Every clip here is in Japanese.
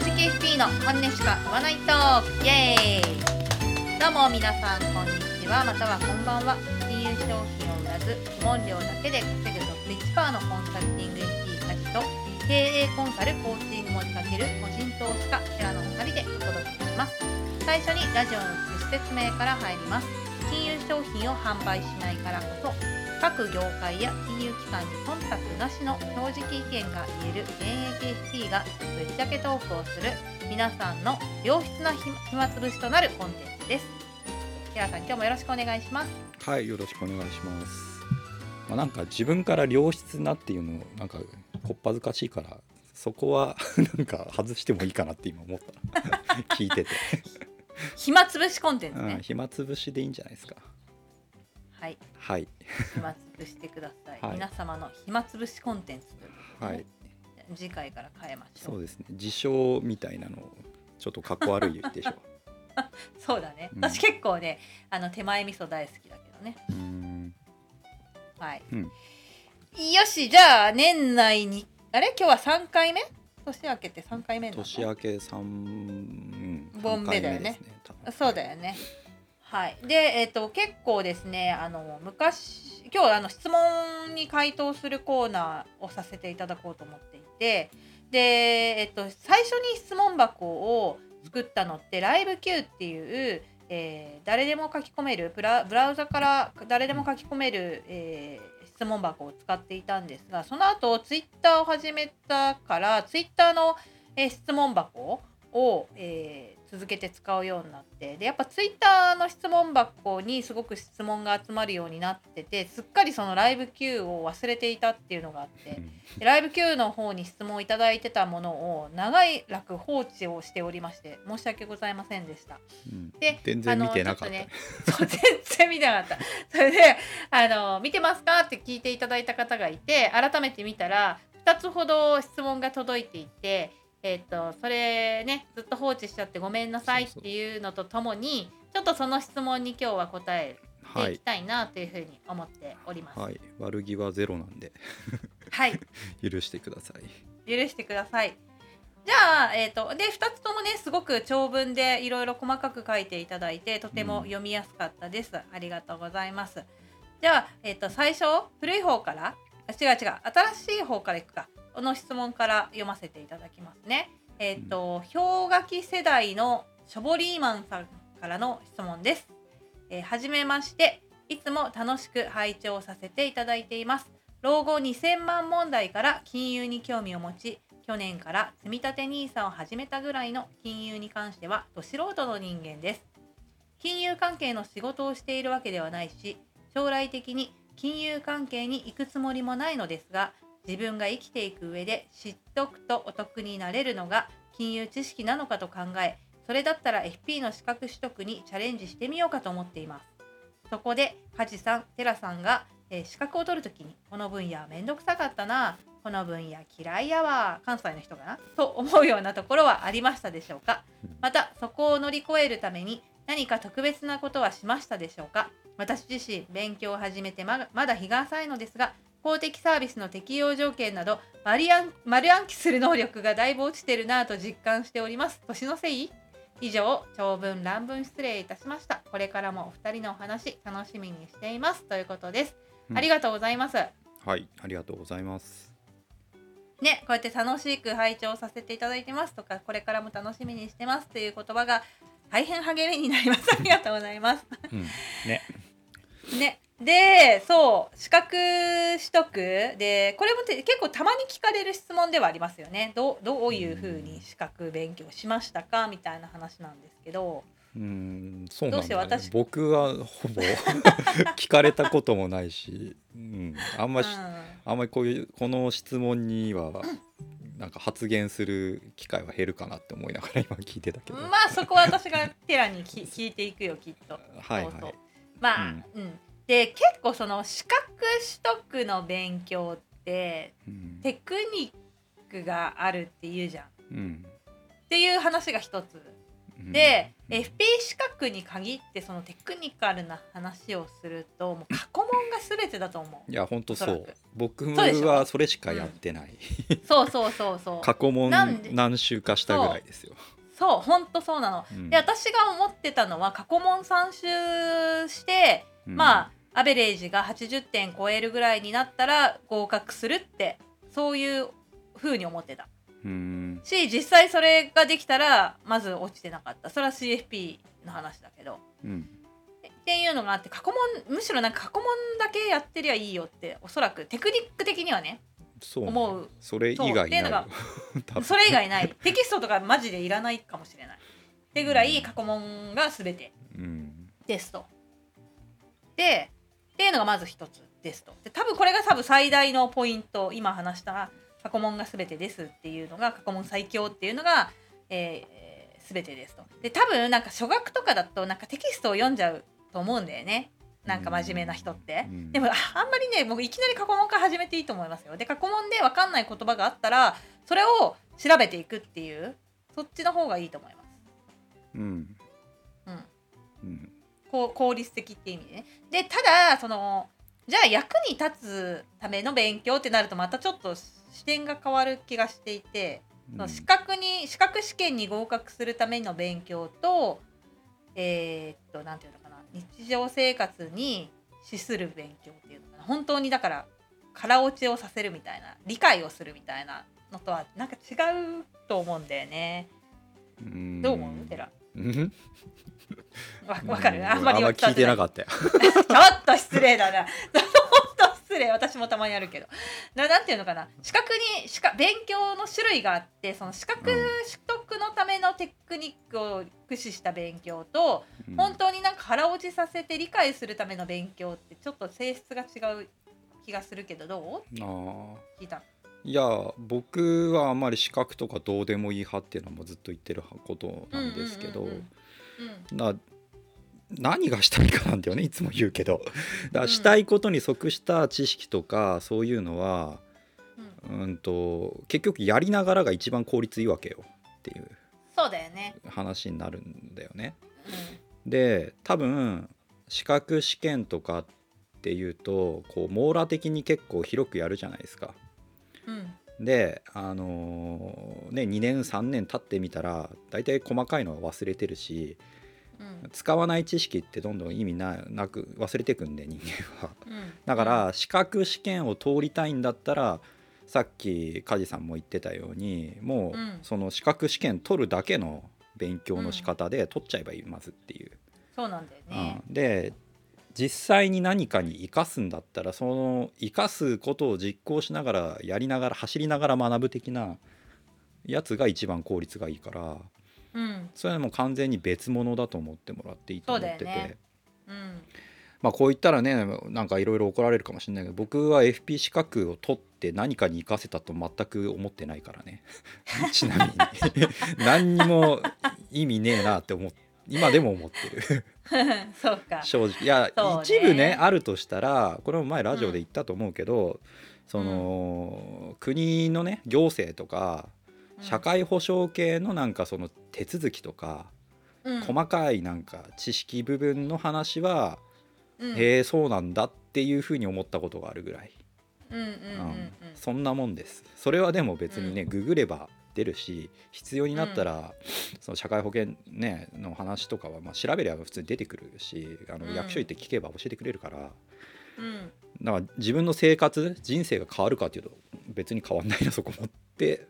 直 FP の本音しか言わないトーク。イエーイ。どうも皆さんこんにちは。またはこんばんは。金融商品を売らず基本料だけで稼ぐとスイッチパーのコンサルティング FP たちと経営コンサルコーチングも手掛ける個人投資家テラの2人でお届けします。最初にラジオの趣旨説明から入ります。金融商品を販売しないからこそ各業界や金融機関に忖度なしの正直意見が言える現役 FP がぶっちゃけトークをする皆さんの良質な暇つぶしとなるコンテンツです。キラさん今日もよろしくお願いします。はいよろしくお願いします。まあ、なんか自分から良質なっていうのなんかこっぱずかしいからそこは なんか外してもいいかなって今思った聞いてて 暇つぶしコンテンツね、うん、暇つぶしでいいんじゃないですかはい。はい。暇つぶしてください。はい、皆様の暇つぶしコンテンツということで、ね、はい。次回から変えましょう。そうですね。自称みたいなのちょっとかっこ悪いでしょう。そうだね、うん、私結構ねあの手前味噌大好きだけどねはい、うん、よしじゃあ年内にあれ？今日は三回目？年明けて三回目年明け三、うん、本目だよね、ね、そうだよねはい、で、えーと、結構ですねあの昔今日あの質問に回答するコーナーをさせていただこうと思っていてで、えーと、最初に質問箱を作ったのってライブ Q っていう、えー、誰でも書き込めるブラウザから誰でも書き込める、えー、質問箱を使っていたんですがその後ツイッターを始めたからツイッターの、えー、質問箱を、えー、続けて使うようになってでやっぱツイッターの質問箱にすごく質問が集まるようになっててすっかりそのライブ Q を忘れていたっていうのがあってでライブ Q の方に質問をいただいてたものを長い楽放置をしておりまして申し訳ございませんでした。うん、で全然見てなかった。ね、そう全然見てなかった。それであの見てますかって聞いていただいた方がいて改めて見たら2つほど質問が届いていて。えっ、ー、とそれねずっと放置しちゃってごめんなさいっていうのとともにちょっとその質問に今日は答えていきたいなというふうに思っております。はい、悪気はゼロなんではい 許してください。許してください。じゃあ、えーと、で2つともねすごく長文でいろいろ細かく書いていただいてとても読みやすかったです。うん、ありがとうございます。じゃあ、えーと、と最初古い方から？違う違う新しい方からいくか。この質問から読ませていただきますね。えっ、ー、と、氷河期世代のショボリーマンさんからの質問です。えー、はじめまして、いつも楽しく拝聴させていただいています。老後2000万問題から金融に興味を持ち、去年から積立 NISA を始めたぐらいの金融に関してはど素人の人間です。金融関係の仕事をしているわけではないし、将来的に金融関係に行くつもりもないのですが、自分が生きていく上で知っておくとお得になれるのが金融知識なのかと考えそれだったら FP の資格取得にチャレンジしてみようかと思っています。そこで梶さん寺さんが、えー、資格を取るときにこの分野めんどくさかったなこの分野嫌いやわ関西の人かなと思うようなところはありましたでしょうか。またそこを乗り越えるために何か特別なことはしましたでしょうか。私自身勉強を始めてまだ日が浅いのですが公的サービスの適用条件など丸暗丸暗記する能力がだいぶ落ちてるなぁと実感しております。年のせい？以上長文乱文失礼いたしました。これからもお二人のお話楽しみにしています。ということです、うん、ありがとうございます。はいありがとうございます。ねこうやって楽しく拝聴させていただいてます。とかこれからも楽しみにしてます。という言葉が大変励みになります。ありがとうございます、うん、ね。ねでそう資格取得。でこれも結構たまに聞かれる質問ではありますよね。どどういうふうに資格勉強しましたか？みたいな話なんですけど。うんそうなんだ、ね、僕はほぼ 聞かれたこともないし、うん、あんまり、うん、あんまりこういうこの質問にはなんか発言する機会は減るかなって思いながら今聞いてたけど。まあそこは私がテラに聞いていくよきっと。はい、はい、まあ、うん、うんで結構その資格取得の勉強って、テクニックがあるっていうじゃん。うん、っていう話が一つ。で、FP 資格に限ってそのテクニカルな話をするともう過去問が全てだと思う。いや本当そう。僕はそれしかやってない、うん、そうそうそうそう。過去問何週かしたぐらいですよ。そう。本当そうなの、うん、で私が思ってたのは過去問3周して、うん、まあアベレージが80点超えるぐらいになったら合格するってそういうふうに思ってた。し実際それができたらまず落ちてなかった。それは CFP の話だけど、うん、っていうのがあって過去問むしろなんか過去問だけやってりゃいいよっておそらくテクニック的にはねそう思う。それ以外ない それ以外ない。テキストとかマジでいらないかもしれない。ってぐらい過去問が全てですと。でっていうのがまず一つですと。で多分これが多分最大のポイント今話した過去問が全てですっていうのが過去問最強っていうのが、えー、全てですと。で多分なんか初学とかだとなんかテキストを読んじゃうと思うんだよね。なんか真面目な人って、うん、でもあんまりね僕いきなり過去問から始めていいと思いますよで過去問で分かんない言葉があったらそれを調べていくっていうそっちの方がいいと思いますうん、こう効率的って意味でね。でただそのじゃあ役に立つための勉強ってなるとまたちょっと視点が変わる気がしていて、うん、資格に資格試験に合格するための勉強とえー、っと何て言うのかな日常生活に資する勉強っていうのかな。本当にだから空落ちをさせるみたいな理解をするみたいなのとはなんか違うと思うんだよね。どう思う？寺わかる。あんまり聞いてなかったよ。ちょっと失礼だな。失礼。私もたまにあるけど。ななんていうのかな。資格に資格勉強の種類があってその資格取得のためのテクニックを駆使した勉強と、うん、本当になんか腹落ちさせて理解するための勉強ってちょっと性質が違う気がするけどどう？あ聞いた。いや僕はあんまり資格とかどうでもいい派っていうのもずっと言ってることなんですけど、何がしたいかなんだよねいつも言うけど。だからしたいことに即した知識とかそういうのは、うん、うんと結局やりながらが一番効率いいわけよ。っていう。そうだよね。話になるんだよね。うん、で多分資格試験とかっていうとこう網羅的に結構広くやるじゃないですか。うん、であのー、ね2年3年経ってみたら大体細かいのは忘れてるし使わない知識ってどんどん意味なく忘れてくんで人間は、うん、だから資格試験を通りたいんだったらさっき梶さんも言ってたようにもうその資格試験取るだけの勉強の仕方で取っちゃえばいいまずっていう。そうなんだよね、うん、で実際に何かに生かすんだったらその生かすことを実行しながらやりながら走りながら学ぶ的なやつが一番効率がいいからうん、それはもう完全に別物だと思ってもらっていいと思ってて、ね。うん、まあこう言ったらねなんかいろいろ怒られるかもしれないけど僕は FP 資格を取って何かに生かせたと全く思ってないからね。ちなみに。何にも意味ねえなって思って今でも思ってる。そうか。正直。いや、ね、一部ねあるとしたらこれも前ラジオで言ったと思うけど、うん、その、国のね行政とか社会保障系のなんかその手続きとか、うん、細かいなんか知識部分の話は、うん、へえそうなんだっていうふうに思ったことがあるぐらい、そんなもんです。それはでも別にね、うん、ググれば出るし必要になったら、うん、その社会保険、ね、の話とかはまあ調べれば普通に出てくるしあの役所行って聞けば教えてくれるから、うん、だから自分の生活人生が変わるかっていうと別に変わんないなそこもって、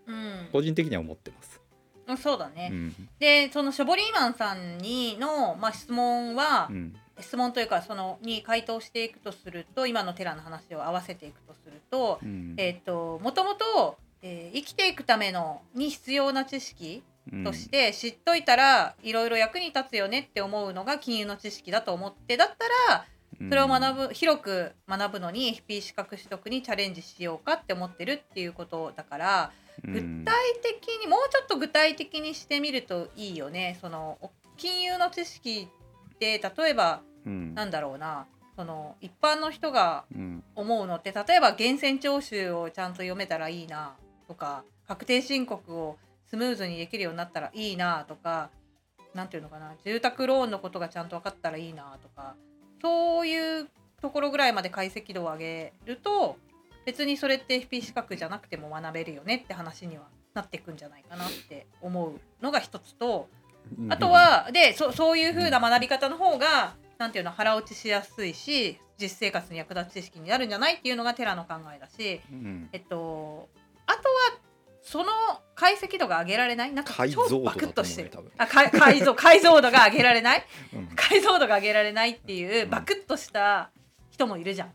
個人的には思ってます。うん、そうだね、うん、でそのショボリーマンさんにの、まあ、質問は、うん、質問というかそのに回答していくとすると今の寺の話を合わせていくとすると,、えっ、ー、ともともと、えー、生きていくためのに必要な知識として知っといたらいろいろ役に立つよねって思うのが金融の知識だと思ってだったらそれを学ぶ広く学ぶのに FP 資格取得にチャレンジしようかって思ってるっていうことだから具体的にもうちょっと具体的にしてみるといいよね。その金融の知識って例えば、うん、なんだろうな。その一般の人が思うのって、例えば源泉徴収をちゃんと読めたらいいなとか確定申告をスムーズにできるようになったらいいなとかなんていうのかな住宅ローンのことがちゃんと分かったらいいなとかそういうところぐらいまで解析度を上げると別にそれって FP 資格じゃなくても学べるよねって話にはなっていくんじゃないかなって思うのが一つとあとはでそそういう風な学び方の方が何ていうの腹落ちしやすいし実生活に役立つ知識になるんじゃないっていうのがテラの考えだし、うん、えっとあとはその解析度が上げられない？なんか超バクッとしてる。あ解像解像度が上げられない、うん、解像度が上げられないっていうバクッとした人もいるじゃん。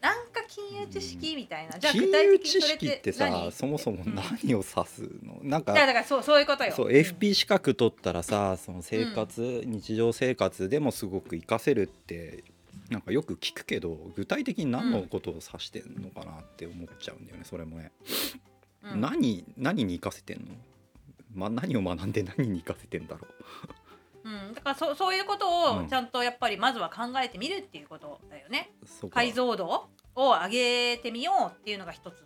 なんか金融知識みたいな、じゃあ具体的にそれってさそもそも何を指すの、なんかだからそうそういうことよ。そう FP 資格取ったらさその生活、うん、日常生活でもすごく活かせるってなんかよく聞くけど具体的に何のことを指してんのかなって思っちゃうんだよねそれもね、うん、何何に活かせてんの、ま、何を学んで 何に活かせてんだろう？うん、だからそそういうことをちゃんとやっぱりまずは考えてみるっていうことだよね。うん、解像度を上げてみようっていうのが一つ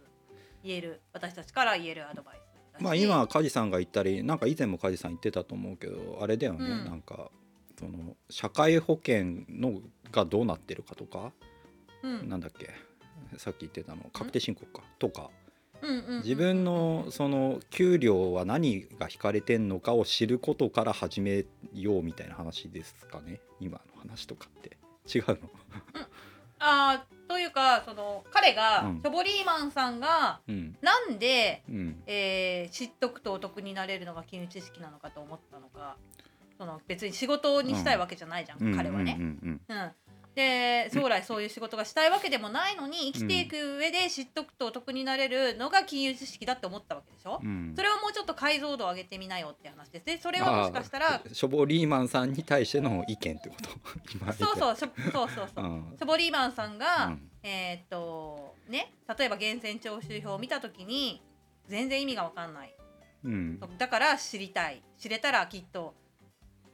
言える。私たちから言えるアドバイスまあ今梶さんが言ったりなんか以前も梶さん言ってたと思うけどあれだよね、うん、なんかその社会保険のがどうなってるかとか、うん、なんだっけさっき言ってたの確定申告か、とか、自分のその給料は何が引かれてんのかを知ることから始めようみたいな話ですかね今の話とかって。違うの、うん、あというかその彼が、うん、ショボリーマンさんが、うん、なんで、うん、えー、知っとくとお得になれるのが金融知識なのかと思ったのかその別に仕事にしたいわけじゃないじゃん、うん、彼はね。うんで将来そういう仕事がしたいわけでもないのに生きていく上で知っとくとお得になれるのが金融知識だって思ったわけでしょ、うん、それをもうちょっと解像度を上げてみなよって話です。でそれはもしかしたらショボリーマンさんに対しての意見ってこと？そうそうそうそうそう、うん、ショボリーマンさんが、うん、えー、っとね例えば源泉徴収票を見た時に全然意味が分かんない、うん、だから知りたい。知れたらきっと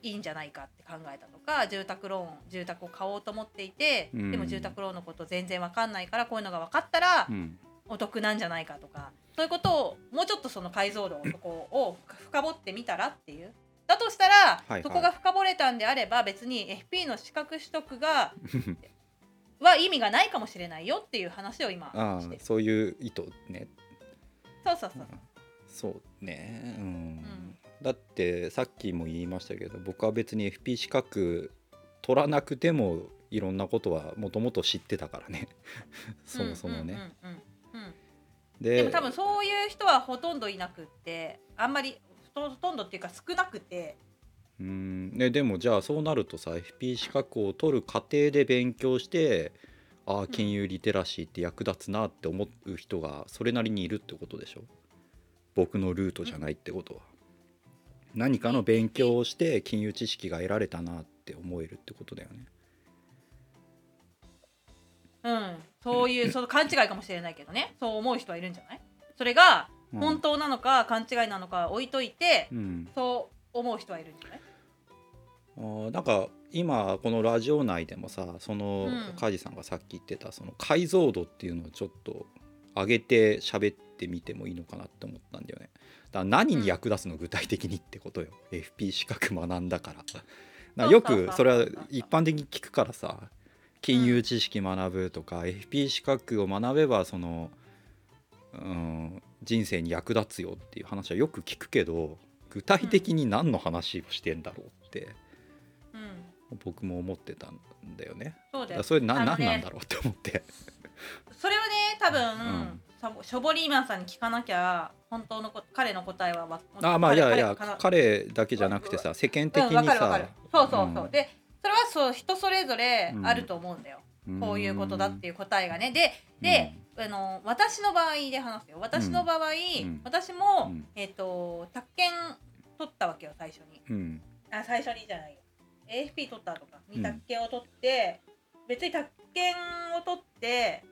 いいんじゃないかって考えたとか住宅ローン住宅を買おうと思っていて、うん、でも住宅ローンのこと全然分かんないからこういうのが分かったらお得なんじゃないかとか、そういうことをもうちょっとその解像度そこを深掘ってみたらっていう。だとしたら、はいはい、そこが深掘れたんであれば別に FP の資格取得が は意味がないかもしれないよっていう話を今してそういう意図ね。そうそうそう、そうね。うん、うんだってさっきも言いましたけど僕は別に FP 資格取らなくてもいろんなことはもともと知ってたからね そもそもね。でも多分そういう人はほとんどいなくってあんまりほとんどっていうか少なくて。うんね、でもじゃあそうなるとさ FP 資格を取る過程で勉強してああ金融リテラシーって役立つなって思う人がそれなりにいるってことでしょ？僕のルートじゃないってことは。何かの勉強をして金融知識が得られたなって思えるってことだよね。うん、そういうその勘違いかもしれないけどね。そう思う人はいるんじゃない？それが本当なのか勘違いなのか置いといて、うん、そう思う人はいるんじゃない？あなんか今このラジオ内でもさその梶さんがさっき言ってたその解像度っていうのをちょっと上げて喋ってみてもいいのかなって思ったんだよね。だ何に役立つの具体的にってことよ、うん、FP 資格学んだから。よくそれは一般的に聞くからさ金融知識学ぶとか、うん、FP 資格を学べばその、うん、人生に役立つよっていう話はよく聞くけど具体的に何の話をしてんだろうって、うん、僕も思ってたんだよね。そうだよ。それ何、ね、何なんだろうって思って。それはね多分、うんショボリーマンさんに聞かなきゃ本当のこ彼の答えはあまあいやいや彼だけじゃなくてさ世間的にさ、うん、そうそうそう、うん、でそれはそう人それぞれあると思うんだよ、うん、こういうことだっていう答えがね。でで、あの私の場合で話すよ。私の場合、私も、えっ、ー、と宅建取ったわけよ最初に、あ最初にじゃないよ AFP 取ったとか。に宅建を取って、別に宅建を取って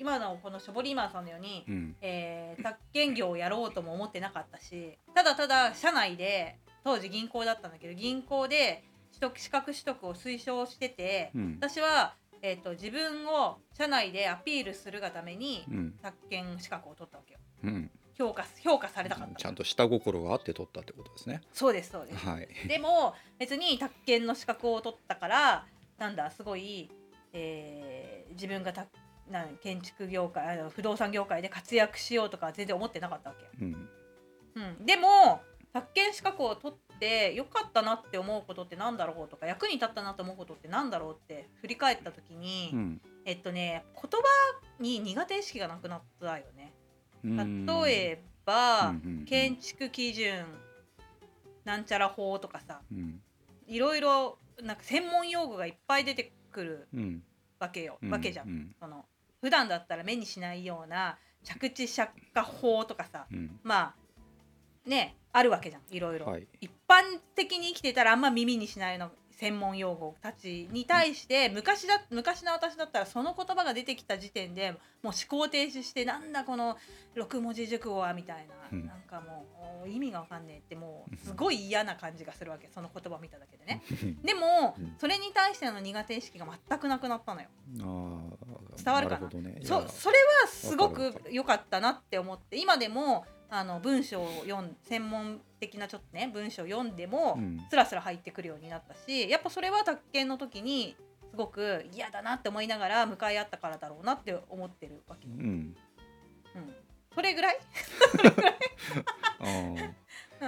今のこのショボリーマンさんのように、うん、えー、宅建業をやろうとも思ってなかったしただただ社内で当時銀行だったんだけど銀行で取得資格取得を推奨してて、うん、私は、えーと、自分を社内でアピールするがために、うん、宅建資格を取ったわけよ。うん、評価評価されたかった。ちゃんと下心があって取ったってことですね。そうですそうです、はい、でも別に宅建の資格を取ったからなんだすごい、えー、自分がたな建築業界あの不動産業界で活躍しようとか全然思ってなかったわけ、うん。うん、でも宅建資格を取ってよかったなって思うことってなんだろうとか役に立ったなと思うことってなんだろうって振り返った時に、うん、えっとね言葉に苦手意識がなくなったよね。例えば、建築基準なんちゃら法とかさ、うん、いろいろなんか専門用語がいっぱい出てくるわけよ、うん、わけじゃん、その普段だったら目にしないような着地着火法とかさ、まあねあるわけじゃんいろいろ、はい、一般的に生きてたらあんま耳にしないの専門用語たちに対して昔だ昔の私だったらその言葉が出てきた時点でもう思考停止してなんだこの6文字熟語はみたいな、うん、なんかもう意味が分かんねえってもうすごい嫌な感じがするわけ。その言葉を見ただけでね。でも、それに対しての苦手意識が全くなくなったのよ。伝わるかな、ね、そそれはすごく良かったなって思って今でもあの文章を読ん専門的なちょっとね文章を読んでもスラスラ入ってくるようになったし、やっぱそれは宅建の時にすごく嫌だなって思いながら向かい合ったからだろうなって思ってるわけ。うん、うん、それぐらい？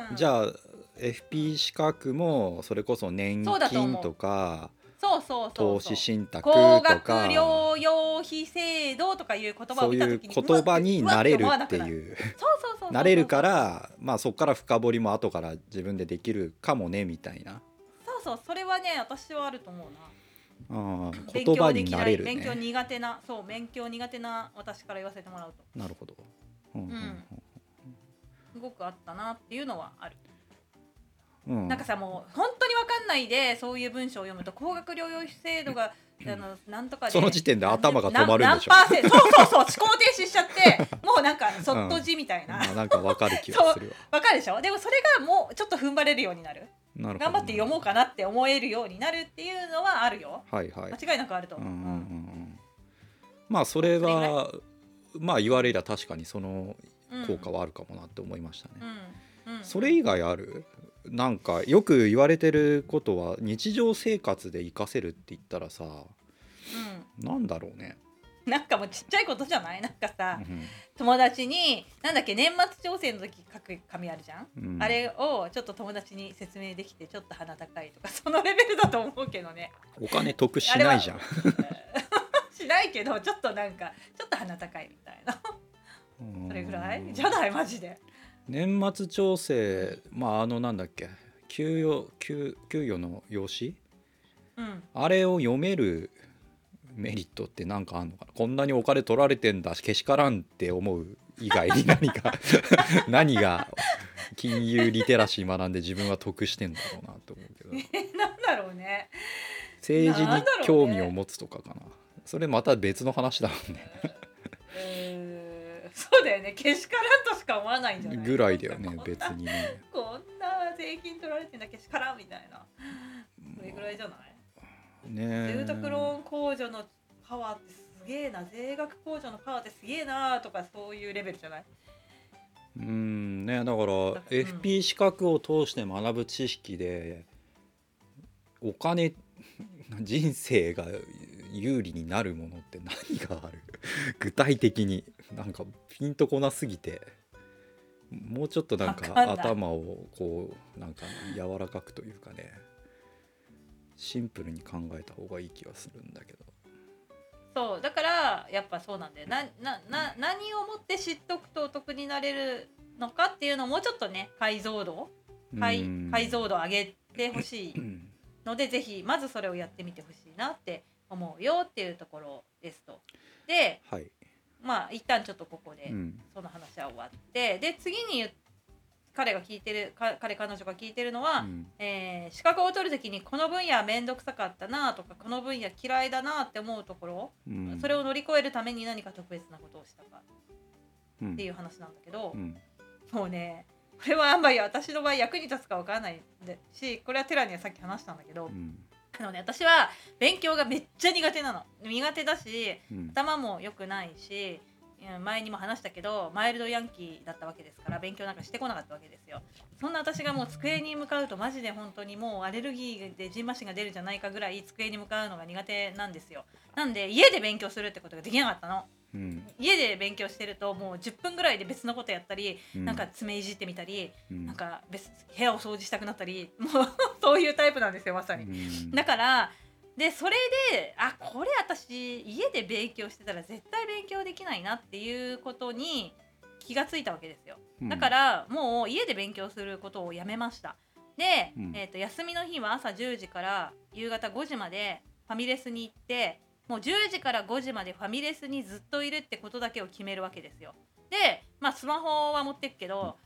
じゃあ FP 資格もそれこそ年金とかそうそう投資信託とか。高額療養費制度とかいう言葉をそういう言葉になれるっていう。なれるからまあそこから深掘りも後から自分でできるかもねみたいな。そうそうそれはね私はあると思うな。あ言葉になれる、ね、勉強苦手なそう勉強苦手な私から言わせてもらうと。なるほど、うん、うん、すごくあったなっていうのはあるうん、なんかさもう本当に分かんないでそういう文章を読むと高額療養費制度があのなんとかその時点で頭が止まるんでしょ。そうそうそう思考停止しちゃってもうなんかそっと字みたいな、うん、なんか分かる気がするわ。分かるでしょ？でもそれがもうちょっと踏ん張れるようになる。頑張って読もうかなって思えるようになるっていうのはあるよ、はいはい、間違いなくあると思う,、うんうんうん、まあそれはまあ言われりゃ確かにその効果はあるかもなって思いましたね、うん。うん、それ以外ある？なんかよく言われてることは日常生活で活かせるって言ったらさ、うん、なんだろうね。なんかもうちっちゃいことじゃない。なんかさ、うん、友達になんだっけ年末調整の時書く紙あるじゃん、うん、あれをちょっと友達に説明できてちょっと鼻高いとか そのレベルだと思うけどね。お金得しないじゃん。しないけどちょっとなんかちょっと鼻高いみたいな。それぐらい？じゃない？マジで年末調整まああのなんだっけ給与給給与の用紙、うん、あれを読めるメリットって何かあんのかな？こんなにお金取られてんだけしからんって思う以外に何か 何が金融リテラシー学んで自分は得してんだろうなと思うけど、えー、なんだろうね。政治に興味を持つとかかな、ね、それまた別の話だもんねそうだよねけしからんとしか思わないんじゃない？ぐらいだよね 別にね。こんな税金取られてんだけしからんみたいな。それぐらいじゃない？ね住宅ローン控除のパワーってすげえな税額控除のパワーってすげえなとかそういうレベルじゃない？うんねだから FP 資格を通して学ぶ知識でお金人生が有利になるものって何がある？具体的になんかピンとこなすぎてもうちょっとなんか頭をこうなんか柔らかくというかねシンプルに考えた方がいい気はするんだけど。そうだからやっぱそうなんだよ。ななな何をもって知っとくとお得になれるのかっていうのをもうちょっとね解像度解解像度上げてほしいのでぜひまずそれをやってみてほしいなって思うよっていうところですと。で、はい、まあ一旦ちょっとここでその話は終わって、うん、で次に彼が聞いてる彼彼女が聞いてるのは、うん、えー、資格を取る時にこの分野面倒くさかったなとかこの分野嫌いだなって思うところ、うん、それを乗り越えるために何か特別なことをしたかっていう話なんだけど、うん、もうねこれはあんまり私の場合役に立つか分からないしこれはテラにはさっき話したんだけど、あのね、私は勉強がめっちゃ苦手なの。苦手だし、うん、頭も良くないし前にも話したけどマイルドヤンキーだったわけですから勉強なんかしてこなかったわけですよ。そんな私がもう机に向かうとマジで本当にもうアレルギーでじんましが出るんじゃないかぐらい机に向かうのが苦手なんですよ。なんで家で勉強するってことができなかったのうん、家で勉強してるともう10分ぐらいで別のことやったり、うん、なんか爪いじってみたり、うん、なんか別部屋を掃除したくなったり もうそういうタイプなんですよまさに、うん、だからでそれであこれ私家で勉強してたら絶対勉強できないなっていうことに気がついたわけですよ。だからもう家で勉強することをやめました。で、うん、えーと、休みの日は朝10時から夕方5時までファミレスに行ってもう10時から5時までファミレスにずっといるってことだけを決めるわけですよ。でまあスマホは持ってくけど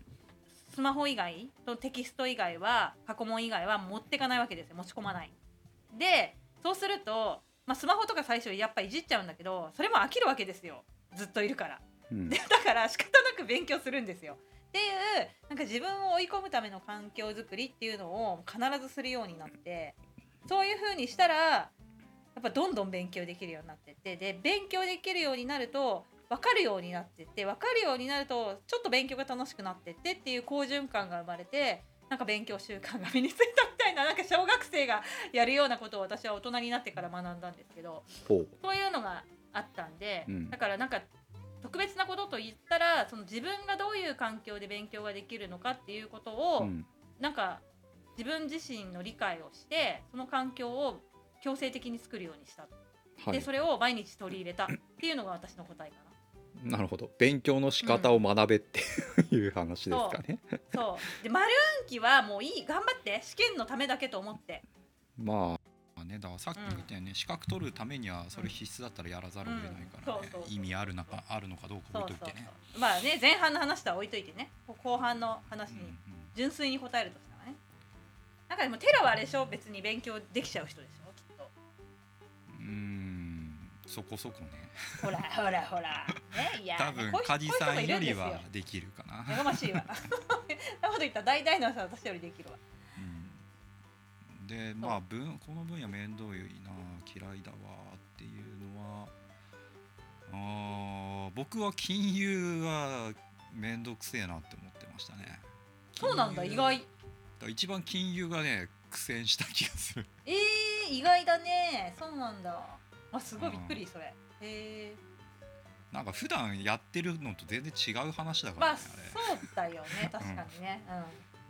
スマホ以外とテキスト以外は過去問以外は持ってかないわけですよ。持ち込まない。でそうすると、まあ、スマホとか最初やっぱいじっちゃうんだけどそれも飽きるわけですよ。ずっといるから、うん、でだから仕方なく勉強するんですよ。っていうなんか自分を追い込むための環境づくりっていうのを必ずするようになってそういう風にしたらやっぱどんどん勉強できるようになってってで勉強できるようになると分かるようになってって分かるようになるとちょっと勉強が楽しくなってってっていう好循環が生まれてなんか勉強習慣が身についたみたいななんか小学生がやるようなことを私は大人になってから学んだんですけどそういうのがあったんで、うん、だからなんか特別なことと言ったらその自分がどういう環境で勉強ができるのかっていうことを、うん、なんか自分自身の理解をしてその環境を強制的に作るようにした、はい、でそれを毎日取り入れた。っていうのが私の答えかな。なるほど。勉強の仕方を学べっていう話ですかね、そう。で丸暗記はもういい。頑張って。試験のためだけと思って。まあねだからさっき言ったよね、うん、資格取るためにはそれ必須だったらやらざるを得ないからね、意味あるのかあるのかどうか置いといてね。まあね前半の話とは置いといてね。後半の話に純粋に答えるとしたらね、なんかでもテラはあれでしょ？別に勉強できちゃう人でしうんそこそこねほらほらほら。ね、いや、多分梶さんよりはできるかな。やがましいわ。なこと言ったら大体の人は私よりできるわ。うん、で、まあ分この分野面倒いな嫌いだわっていうのは、あ僕は金融は面倒くせえなって思ってましたね。そうなんだ意外。一番金融がね苦戦した気がする。ええー、意外だね。そうなんだ。あすごいびっくりそれ。へえ。なんか普段やってるのと全然違う話だからね、まあ、そうだよね。確かにね、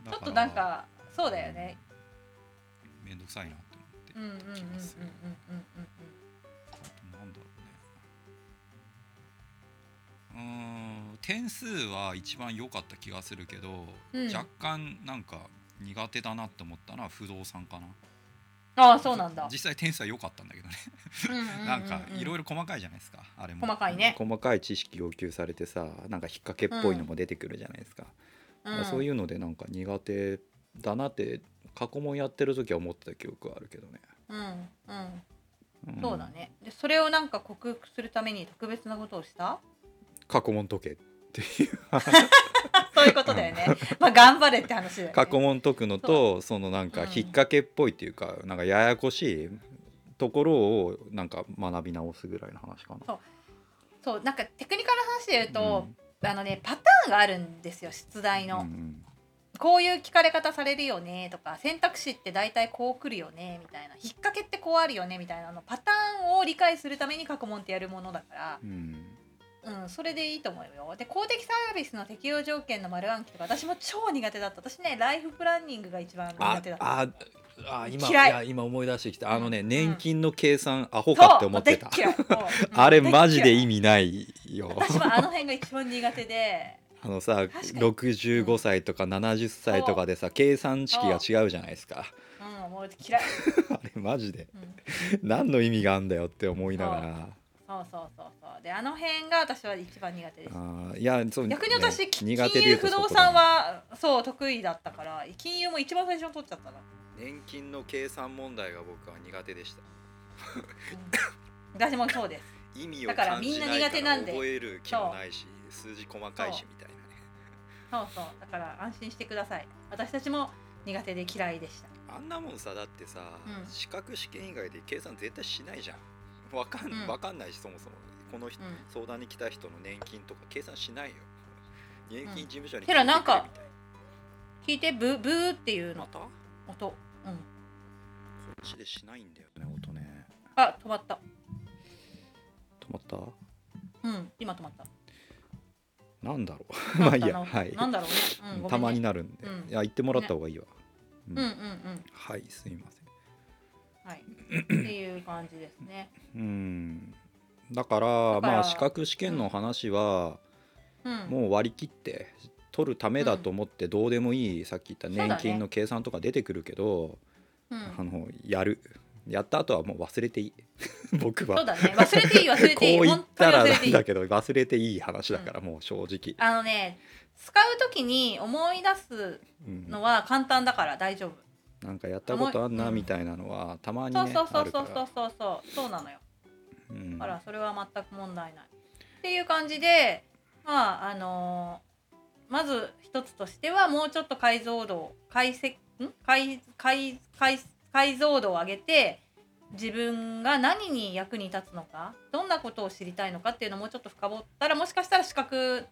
うん、ちょっとなんかそうだよね。面倒くさいなって思ってうんうんうんうんうんうんうんなんだろうね。うん点数は一番良かった気がするけど、うん、若干なんか苦手だなって思ったのは不動産かなああそうなんだ。実際点数は良かったんだけどね。なんかいろいろ細かいじゃないですかあれも。細かいね。細かい知識要求されてさなんか引っ掛けっぽいのも出てくるじゃないですか、うん、そういうのでなんか苦手だなって過去問やってる時は思ってた記憶はあるけどね。うんうん。うん、そうだね。でそれをなんか克服するために特別なことをした？過去問解けっていう そういうことだよね。まあ頑張れって話だよ、ね。過去問解くのとそのなんか引っ掛けっぽいっていうか、うん、なんかややこしいところをなんか学び直すぐらいの話かな。そうそうなんかテクニカルな話で言うと、うん、あのねパターンがあるんですよ出題の。うんうんこういう聞かれ方されるよねとか選択肢って大体こう来るよねみたいな引っ掛けってこうあるよねみたいなのパターンを理解するために過去問ってやるものだから、うん、うん、それでいいと思うよ。で公的サービスの適用条件の丸暗記とか私も超苦手だった。私ねライフプランニングが一番苦手だった。ああ今い。や今思い出してきた。あのね、うん、年金の計算、アホかって思ってた。あれマジで意味ないよ。私はあの辺が一番苦手で。あのさ65歳とか70歳とかでさ計算式が違うじゃないですか。うんもう嫌い。あれマジで、うん、何の意味があんだよって思いながらそうそうそうそう。であの辺が私は一番苦手です。あいやそう逆に私、ね、金融不動産はそう得意だったから金融も一番最初に取っちゃったな年金の計算問題が僕は苦手でした、うん、私もそうです。意味をだからみんな苦手なんで。覚える気もないし数字細かいしみたいなね。そうそう。だから安心してください。私たちも苦手で嫌いでした。あんなもんさだってさ、うん、資格試験以外で計算絶対しないじゃんわかん、うかんないしそもそも。この、うん、相談に来た人の年金とか計算しないよ。年金事務所に聞いてな、うん、か聞いてブブーっていうの。音。うん。こっちでしないんだよね音ね。あ止まった。止まった？うん。今止まった。なんだろう。まあいいや。はい。なんだろうね、うん、たまになるんで、いや言ってもらった方がいいわ、うん、うんうんうん。はいすいませんはい。っていう感じですね。うん。だからまあ資格試験の話は、もう割り切って取るためだと思ってどうでもいい、さっき言った年金の計算とか出てくるけど、あのやる。やった後はもう忘れていい。僕は。そうだね。忘れていい忘れていい。こう言ったらなんだけど忘れていい。話だから、もう正直。あのね使う時に思い出すのは簡単だから大丈夫、うん、なんかやったことあんなみたいなのはたまにねそうそうそうそうそう。そうそうなのよ、うん、だからそれは全く問題ない。っていう感じでまああのー、まず一つとしてはもうちょっと解像度解析ん？解解解解像度を上げて自分が何に役に立つのかどんなことを知りたいのかっていうのをもうちょっと深掘ったらもしかしたら資格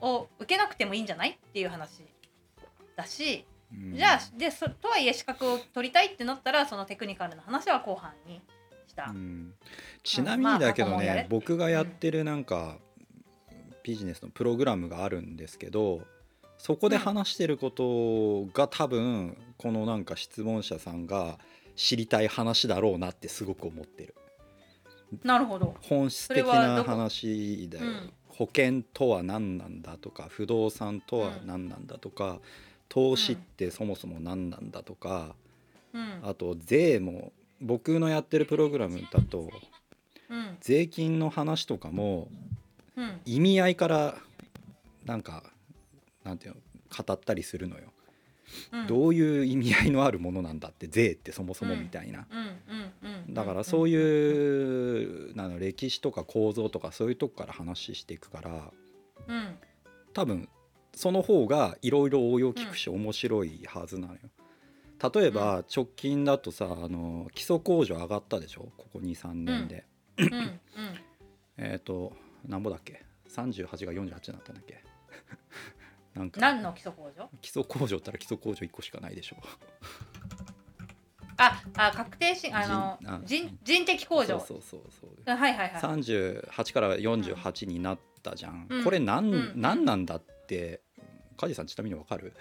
を受けなくてもいいんじゃない？っていう話だし、うん、じゃあでそとはいえ資格を取りたいってなったらそのテクニカルな話は後半にした、うん、ちなみにだけどね、まあ、僕がやってるなんか、ビジネスのプログラムがあるんですけどそこで話してることが多分このなんか質問者さんが知りたい話だろうなってすごく思ってる。なるほど。本質的な話だよ、うん、保険とは何なんだとか不動産とは何なんだとか、うん、投資ってそもそも何なんだとか、うん、あと税も僕のやってるプログラムだと、税金の話とかも意味合いからなんかなんていうの語ったりするのよ。うん、どういう意味合いのあるものなんだって税ってそもそもみたいな。だからそういうなの歴史とか構造とかそういうとこから話していくから、うん、多分その方がいろいろ応用聞くし面白いはずなのよ。例えば直近だとさあの基礎控除上がったでしょ？ここ23年で。えっとなんぼだっけ？38が48になったんだっけ？なんか。何の基礎控除？基礎控除ったら基礎控除1個しかないでしょ。ああ確定しあの人人的控除。そうそうそうそう。はいはいはい。38から48になったじゃん、うん、これ何、うん、何なんだって梶さんちなみにわかる？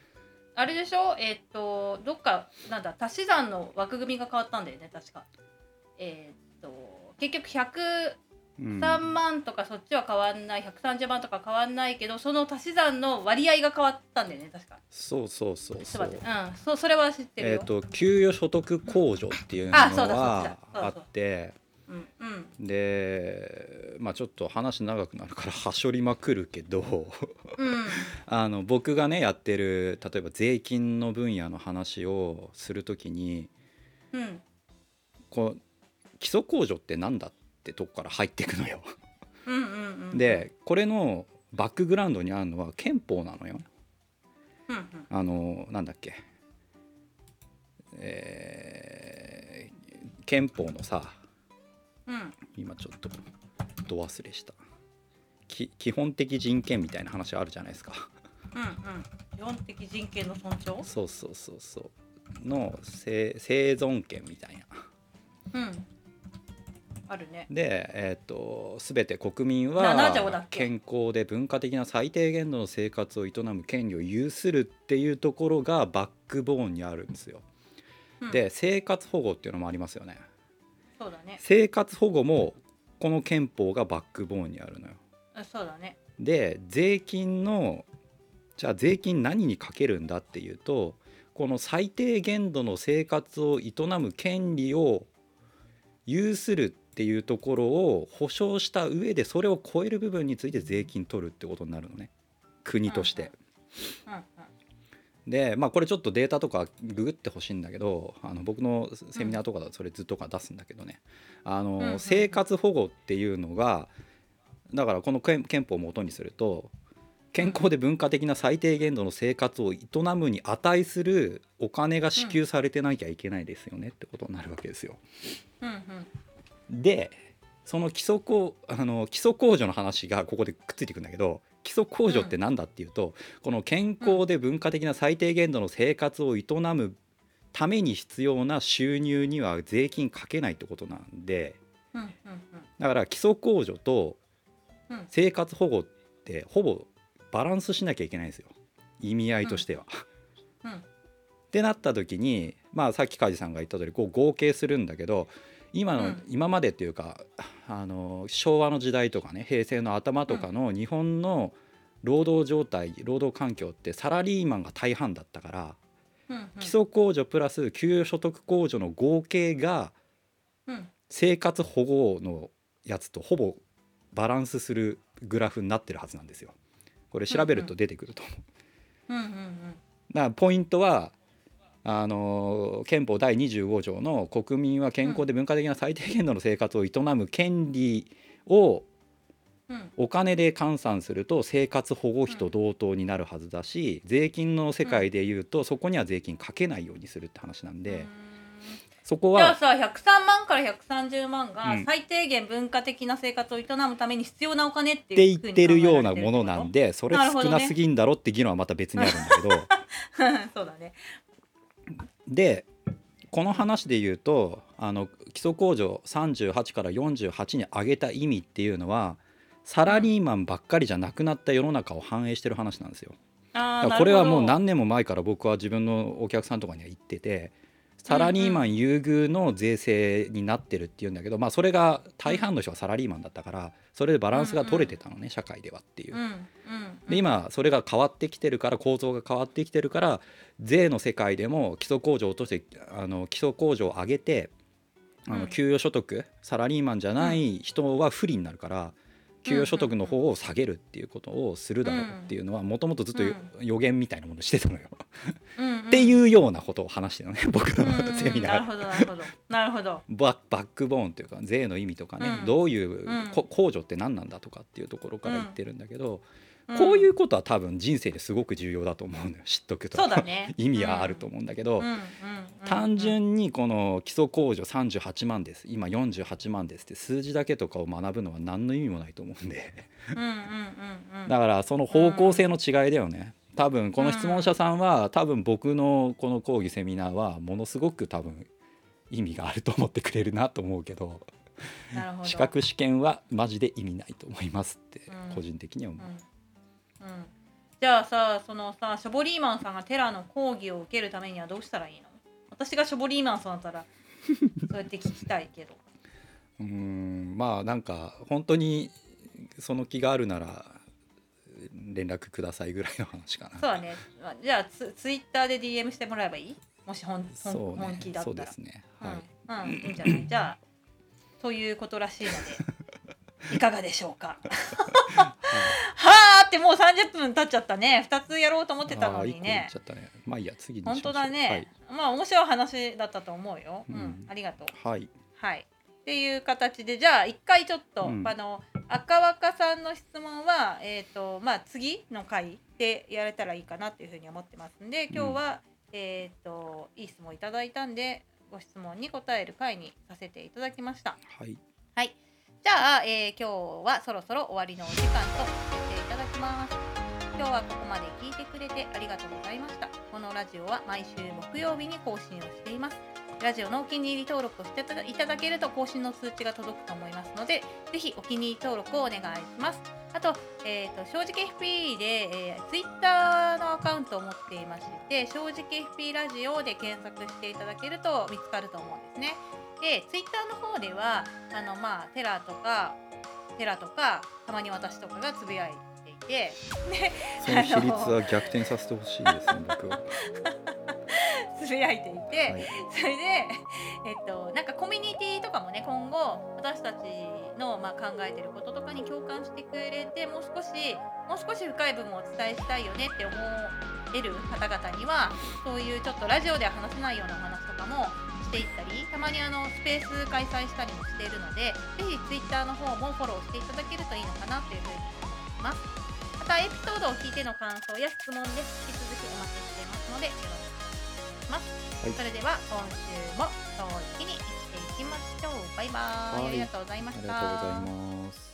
あれでしょ？えー、っとどっかなんだ足し算の枠組みが変わったんだよね確か。えー、っと結局100 3万とかそっちは変わんない130万とか変わんないけどその足し算の割合が変わったんだよね確か。そうそうそうそう。うん。そそれは知ってるえっ、ー、と給与所得控除っていうのはあってう。んうん、でまあちょっと話長くなるから はしょりまくるけどうん、あの僕がねやってる例えば税金の分野の話をするときに、うん、こう基礎控除って何だっってとこから入っていくのよ。うんうんうん、でこれのバックグラウンドにあるのは憲法なのよ。うんうん、あのなんだっけ、えー、憲法のさ、うん、今ちょっとど忘れした。き基本的人権みたいな話あるじゃないですか。うんうん、基本的人権の尊重？そうそうそうそう。の生存権みたいな。うん。あるね。で、えーと、全て国民は健康で文化的な最低限度の生活を営む権利を有するっていうところがバックボーンにあるんですよ。うん、で生活保護っていうのもありますよね。そうだね。生活保護もこの憲法がバックボーンにあるのよ。そうだね。で税金のじゃあ税金何にかけるんだっていうとこの最低限度の生活を営む権利を有するっていうところを保証した上でそれを超える部分について税金取るってことになるのね。国として。でまあこれちょっとデータとかググってほしいんだけどあの僕のセミナーとかだとそれずっとか出すんだけどね。あの生活保護っていうのがだからこの憲法をもとにすると健康で文化的な最低限度の生活を営むに値するお金が支給されてなきゃいけないですよねってことになるわけですよ。でその基礎工あの基礎控除の話がここでくっついてくるんだけど基礎控除って何だっていうと、うん、この健康で文化的な最低限度の生活を営むために必要な収入には税金かけないってことなんで、うんうんうん、だから基礎控除と生活保護ってほぼバランスしなきゃいけないんですよ。意味合いとしては。うん、ってなった時に、まあ、さっき梶さんが言った通りこり合計するんだけど今の、うん、今までっていうかあの昭和の時代とかね平成の頭とかの日本の労働状態労働環境ってサラリーマンが大半だったから、うんうん、基礎控除プラス給与所得控除の合計が生活保護のやつとほぼバランスするグラフになってるはずなんですよ。これ調べると出てくると思う。だからポイントはあの憲法第25条の国民は健康で文化的な最低限度の生活を営む権利をお金で換算すると生活保護費と同等になるはずだし税金の世界でいうとそこには税金かけないようにするって話なんで。そこはじゃあさ103万から130万が最低限文化的な生活を営むために必要なお金って言ってるようなものなんでそれ少なすぎんだろって議論はまた別にあるんだけど。そうだねでこの話で言うとあの基礎控除38から48に上げた意味っていうのはサラリーマンばっかりじゃなくなった世の中を反映してる話なんですよ。これはもう何年も前から僕は自分のお客さんとかには言っててサラリーマン優遇の税制になってるっていうんだけど、まあ、それが大半の人はサラリーマンだったからそれでバランスが取れてたのね、社会ではっていう。で今それが変わってきてるから構造が変わってきてるから税の世界でも基礎控除を落としてあの基礎控除を上げてあの給与所得サラリーマンじゃない人は不利になるから。給与所得の方を下げるっていうことをするだろうっていうのはもともとずっと予言みたいなものしてたのよ。っていうようなことを話してるのね 僕のセミナー。なるほどなるほどなるほど。ババックボーンというか税の意味とかね、どういう、控除って何なんだとかっていうところから言ってるんだけど、こういうことは多分人生ですごく重要だと思うのよ知っとくと、ね、意味はあると思うんだけど、単純にこの基礎控除38万です。今48万ですって数字だけとかを学ぶのは何の意味もないと思うんで。だからその方向性の違いだよね。多分この質問者さんは多分僕のこの講義セミナーはものすごく多分意味があると思ってくれるなと思うけど。資格試験はマジで意味ないと思いますって個人的には思う。うん、じゃあさそのさショボリーマンさんがテラの講義を受けるためにはどうしたらいいの？私がショボリーマンさんだったらそうやって聞きたいけど。うん。まあなんか本当にその気があるなら連絡くださいぐらいの話かな。そうだね。じゃあツツイッターで DM してもらえばいい？もし本,、ね、本気だったら。そうですね。はい、うん、うん、いいんじゃない？じゃあということらしいのでいかがでしょうか？はあってもう30分経っちゃったね。2つやろうと思ってたのにね。まあいいや次本当だね、はい、まあ面白い話だったと思うよ、うん、うん、ありがとう。はい、はい、っていう形でじゃあ一回ちょっと、うん、あの赤若さんの質問はえっ、ー、とまあ次の回でやれたらいいかなっていうふうに思ってますんで今日は、うん、えっ、ー、といい質問いただいたんでご質問に答える回にさせていただきました。はい、はい。じゃあ、えー、今日はそろそろ終わりのお時間とただきます。今日はここまで聞いてくれてありがとうございました。このラジオは毎週木曜日に更新をしています。ラジオのお気に入り登録をしていただけると更新の通知が届くと思いますので、ぜひお気に入り登録をお願いします。あと、えーと、正直 FP で、えー、Twitter のアカウントを持っていまして、正直 FP ラジオで検索していただけると見つかると思うんですね。でツイッターの方ではあのまあテラとかテラとかたまに私とかがつぶやいていてでその比率は逆転させてほしいですね僕は。つぶやいていて、はい、それで、えっと、なんかコミュニティとかもね今後私たちの、まあ、考えてることとかに共感してくれてもう少しもう少し深い部分をお伝えしたいよねって思える方々にはそういうちょっとラジオでは話せないような話とかもしていったりたまにあのスペース開催したりもしているのでぜひ Twitter の方もフォローしていただけるといいのかなというふうに思いますまたエピソードを聞いての感想や質問で引き続きお待ちしていますのでよろしくお願いします、はい、それでは今週も正直に生きていききましょう。バイバイ、ありがとうございました。ありがとうございます